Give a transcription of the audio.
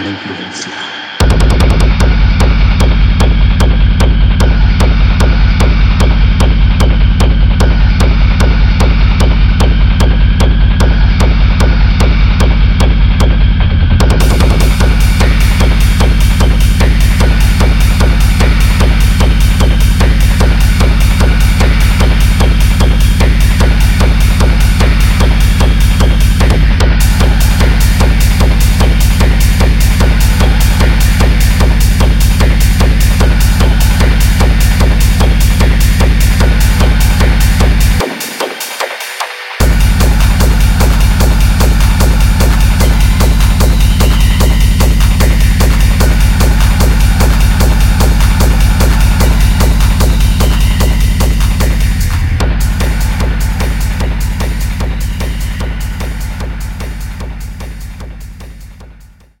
la influencia.